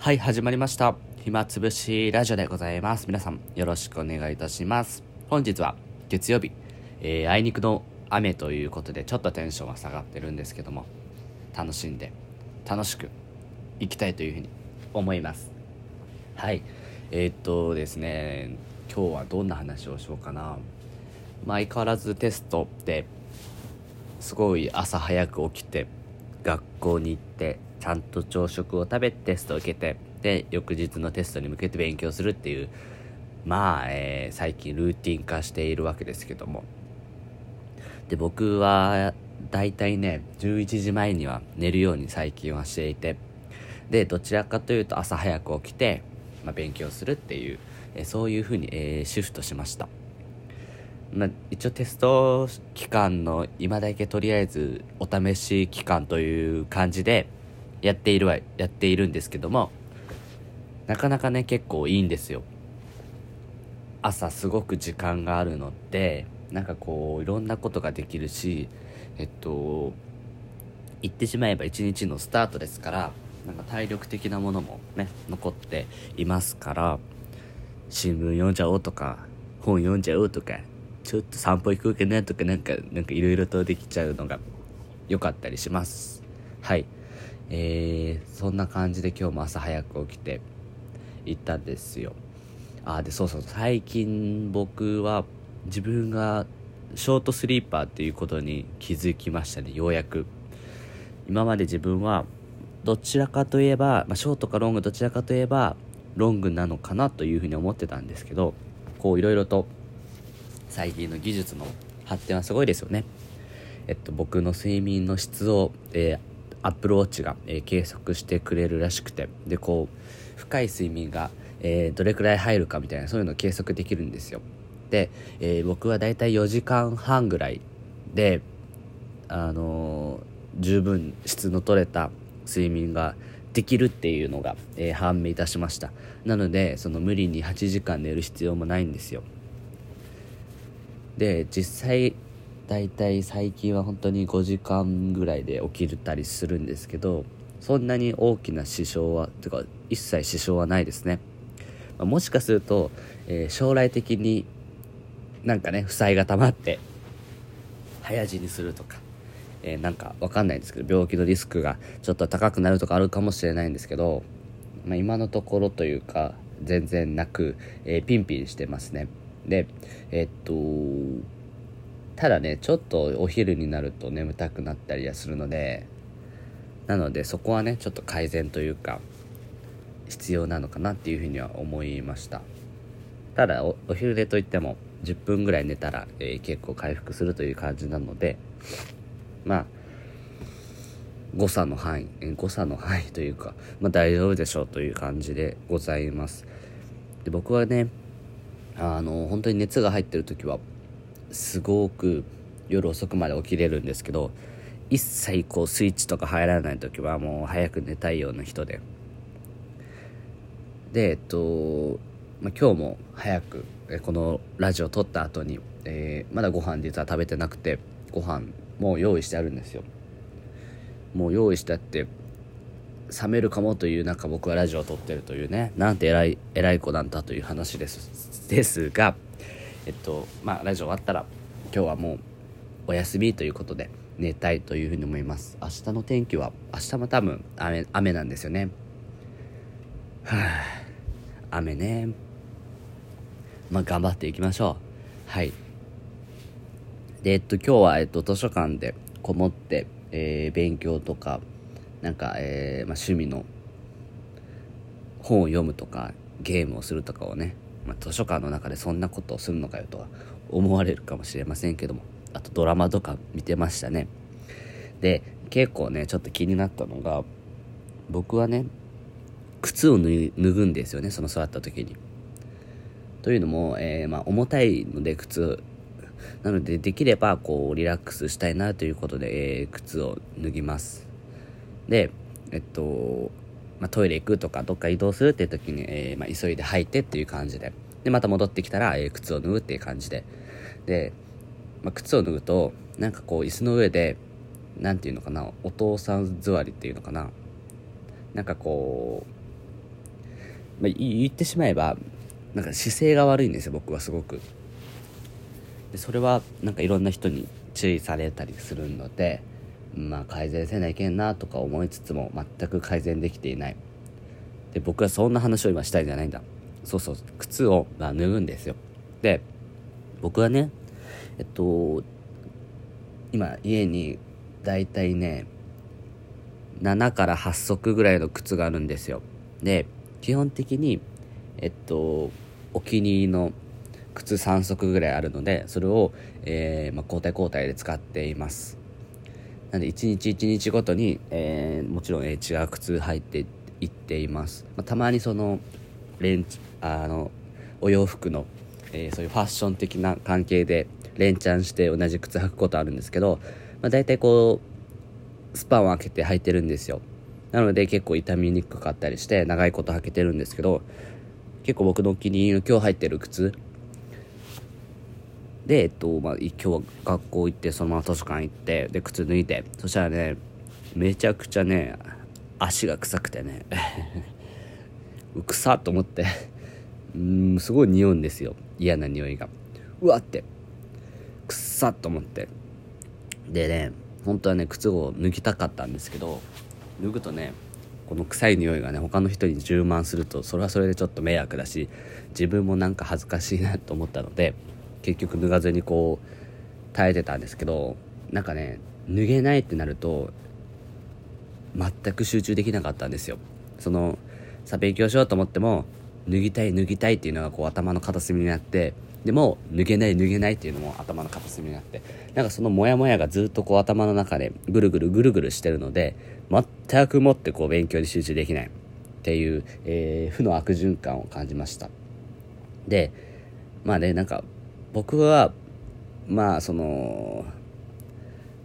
はい、始まりました。暇つぶしラジオでございます。皆さん、よろしくお願いいたします。本日は月曜日、えー、あいにくの雨ということで、ちょっとテンションは下がってるんですけども、楽しんで、楽しくいきたいというふうに思います。はい、えー、っとですね、今日はどんな話をしようかな。まあ、相変わらずテストですごい朝早く起きて学校に行ってちゃんと朝食を食べてテストを受けてで翌日のテストに向けて勉強するっていうまあ、えー、最近ルーティン化しているわけですけども。で僕はだいたいね11時前には寝るように最近はしていてでどちらかというと朝早く起きて、まあ、勉強するっていう、えー、そういうふうに、えー、シフトしました。まあ、一応テスト期間の今だけとりあえずお試し期間という感じでやっているはやっているんですけどもなかなかね結構いいんですよ朝すごく時間があるのでなんかこういろんなことができるしえっと言ってしまえば一日のスタートですからなんか体力的なものもね残っていますから新聞読んじゃおうとか本読んじゃおうとかちょっと散歩行こうかなとかなんか、なんかいろいろとできちゃうのが良かったりします。はい。えー、そんな感じで今日も朝早く起きて行ったんですよ。あ、で、そうそう、最近僕は自分がショートスリーパーっていうことに気づきましたね、ようやく。今まで自分はどちらかといえば、まあ、ショートかロングどちらかといえばロングなのかなというふうに思ってたんですけど、こういろいろと最近の技術の発展はすごいですよね。えっと、僕の睡眠の質を、えー、アップルウォッチが、えー、計測してくれるらしくて、で、こう、深い睡眠が、えー、どれくらい入るかみたいな、そういうのを計測できるんですよ。で、え僕はだいたい4時間半ぐらいで、あの十分質の取れた睡眠ができるっていうのが、え判明いたしました。なので、その無理に8時間寝る必要もないんですよ。で実際大体最近は本当に5時間ぐらいで起きるたりするんですけどそんなに大きな支障はとか一切支障はないですね、ま、もしかすると、えー、将来的になんかね負債が溜まって早死にするとか、えー、なんかわかんないんですけど病気のリスクがちょっと高くなるとかあるかもしれないんですけど、まあ、今のところというか全然なく、えー、ピンピンしてますね。で、えっと、ただね、ちょっとお昼になると眠たくなったりはするので、なのでそこはね、ちょっと改善というか、必要なのかなっていうふうには思いました。ただお、お昼寝といっても、10分ぐらい寝たら、えー、結構回復するという感じなので、まあ、誤差の範囲、誤差の範囲というか、まあ大丈夫でしょうという感じでございます。で僕はね、あの本当に熱が入ってる時はすごく夜遅くまで起きれるんですけど一切こうスイッチとか入らない時はもう早く寝たいような人で。でえっと、まあ、今日も早くこのラジオ撮った後に、えー、まだご飯実は食べてなくてご飯もう用意してあるんですよ。もう用意してあって冷めるかもという中僕はラジオを撮ってるというねなんて偉い偉い子なんだという話です。ですがえっとまあラジオ終わったら今日はもうお休みということで寝たいというふうに思います。明日の天気は明日も多分雨雨なんですよね。はあ雨ね。まあ頑張っていきましょう。はい。でえっと今日は、えっと、図書館でこもって、えー、勉強とかなんか、えーまあ、趣味の本を読むとかゲームをするとかをね、まあ、図書館の中でそんなことをするのかよとは思われるかもしれませんけども。あとドラマとか見てましたね。で結構ねちょっと気になったのが僕はね靴を脱ぐんですよねその座った時に。というのも、えー、まあ、重たいので靴なのでできればこうリラックスしたいなということで、えー、靴を脱ぎます。で、えっと、まあ、トイレ行くとか、どっか移動するっていう時に、えー、まあ、急いで履いてっていう感じで。で、また戻ってきたら、えー、靴を脱ぐっていう感じで。で、まあ、靴を脱ぐと、なんかこう、椅子の上で、なんていうのかな、お父さん座りっていうのかな。なんかこう、まあ、言ってしまえばなんか姿勢が悪いんですよ僕はすごくでそれはなんかいろんな人に注意されたりするのでまあ改善せないけんなとか思いつつも全く改善できていない。で僕はそんな話を今したいんじゃないんだ。そうそう。靴を、まあ、脱ぐんですよ。で僕はねえっと今家にだいたいね7から8足ぐらいの靴があるんですよ。で基本的にえっとお気に入りの靴3足ぐらいあるのでそれを、えー、まあ、交代交代で使っています。なんで1日1日ごとに、えー、もちろん、えー、違う靴履いていっています、まあ、たまにそのレンあのお洋服の、えそういうファッション的な関係で連チャンして同じ靴履くことあるんですけど、まあ、大体こうスパンを開けて履いてるんですよ。なので結構傷みにくかったりして長いこと履けてるんですけど結構僕のお気に入りの今日入ってる靴で、えっと、まあ、今日は学校行って、そのまま図書館行って、で、靴脱いで、そしたらね、めちゃくちゃね、足が臭くてね、臭っと思って、うん、すごい匂うんですよ。嫌な匂いが。うわって、くっさっと思って。でね、本当はね、靴を脱ぎたかったんですけど、脱ぐとね、この臭い匂いがね他の人に充満するとそれはそれでちょっと迷惑だし自分もなんか恥ずかしいなと思ったので結局脱がずにこう耐えてたんですけどなんかね脱げないってなると全く集中できなかったんですよ。そのさ勉強しようと思っても脱ぎたい脱ぎたいっていうのがこう頭の片隅になってでも脱げない脱げないっていうのも頭の片隅になってなんかそのモヤモヤがずっとこう頭の中でぐるぐるぐるぐるしてるので全くもってこう勉強に集中できないっていう、えー、負の悪循環を感じました。でまあねなんか僕はまあその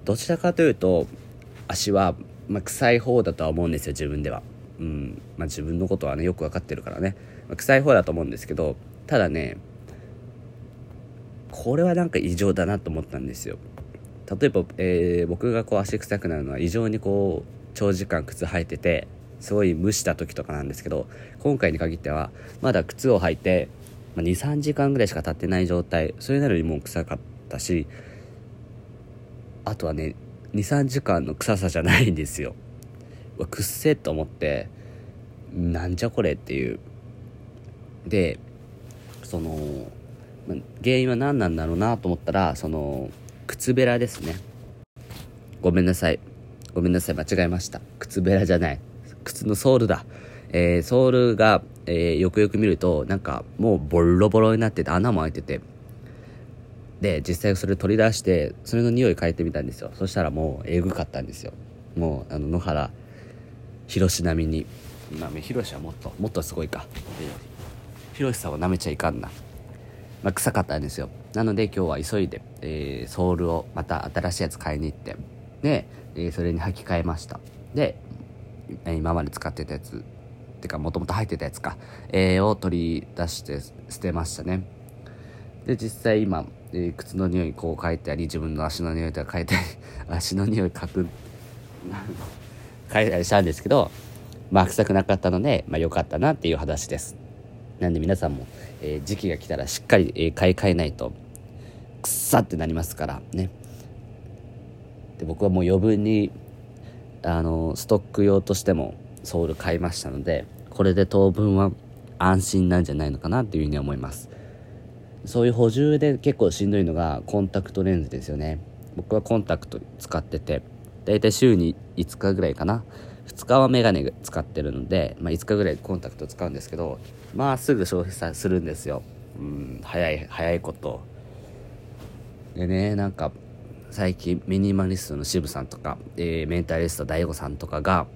どちらかというと足は、まあ、臭い方だとは思うんですよ自分では。うん。まあ、自分のことはねよく分かってるからね、まあ、臭い方だと思うんですけどただねこれはなんか異常だなと思ったんですよ。例えば、えー、僕がこう足臭くなるのは異常にこう長時間靴履いててすごい蒸した時とかなんですけど今回に限ってはまだ靴を履いてまあ、23時間ぐらいしか経ってない状態それなのにもう臭かったしあとはね23時間の臭さじゃないんですよ。わくっせえと思ってなんじゃこれっていう。でその、ま、原因は何なんだろうなと思ったらその靴べらですね。ごめんなさい。ごめんなさい。間違えました。靴べらじゃない。靴のソールだ。えー、ソールが、えー、よくよく見るとなんかもうボロボロになってて穴も開いてて。で実際それ取り出してそれの匂い嗅いでみたんですよ。そしたらもうえぐかったんですよ。もうあの野原広並みに。まあ広はもっともっとすごいか。広さんをなめちゃいかんな、まあ、臭かったんですよ。なので今日は急いで、えー、ソールをまた新しいやつ買いに行って。で、えー、それに履き替えました。で今まで使ってたやつてかもともと入ってたやつか、えー、を取り出して捨てましたね。で実際今、えー、靴の匂いこう嗅いたり自分の足の匂いとか嗅いたり 足の匂い嗅く嗅いだりしたんですけどまあ臭くなかったので、まあ、良かったなっていう話です。なんで皆さんも、えー、時期が来たらしっかり、えー、買い替えないとくっさってなりますからね。で僕はもう余分にあのストック用としてもソール買いましたのでこれで当分は安心なんじゃないのかなっていうふうに思います。そういう補充で結構しんどいのがコンタクトレンズですよね。僕はコンタクト使っててだいたい週に5日ぐらいかな。2日はメガネ使ってるので、まあ、5日ぐらいコンタクト使うんですけどまあすぐ消費するんですよ。うん早い早いこと。でねなんか最近ミニマリストの渋さんとか、えー、メンタリスト DAIGO さんとかが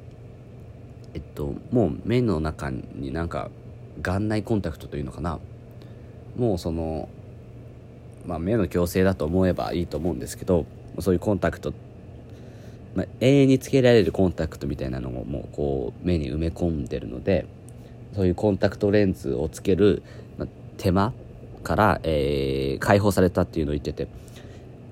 えっともう目の中になんか眼内コンタクトというのかな。もうそのまあ目の矯正だと思えばいいと思うんですけどそういうコンタクト、まあ、永遠につけられるコンタクトみたいなのをもうこう目に埋め込んでるのでそういうコンタクトレンズをつける、ま、手間から、えー、解放されたっていうのを言ってて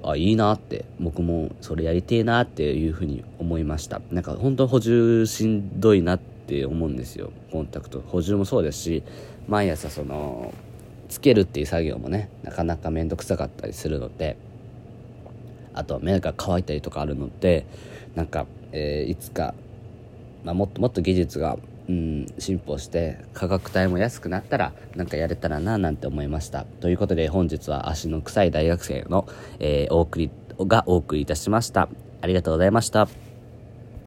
あいいなって僕もそれやりてえなっていうふうに思いました。なんか本当補充しんどいなって思うんですよ。コンタクト。補充もそうですし毎朝そのつけるっていう作業もねなかなか面倒くさかったりするのであとは目が乾いたりとかあるのでなんか、えー、いつか、まあ、もっともっと技術が、うん、進歩して価格帯も安くなったらなんかやれたらななんて思いました。ということで本日は足の臭い大学生の、えー、お送りがお送りいたしました。ありがとうございました。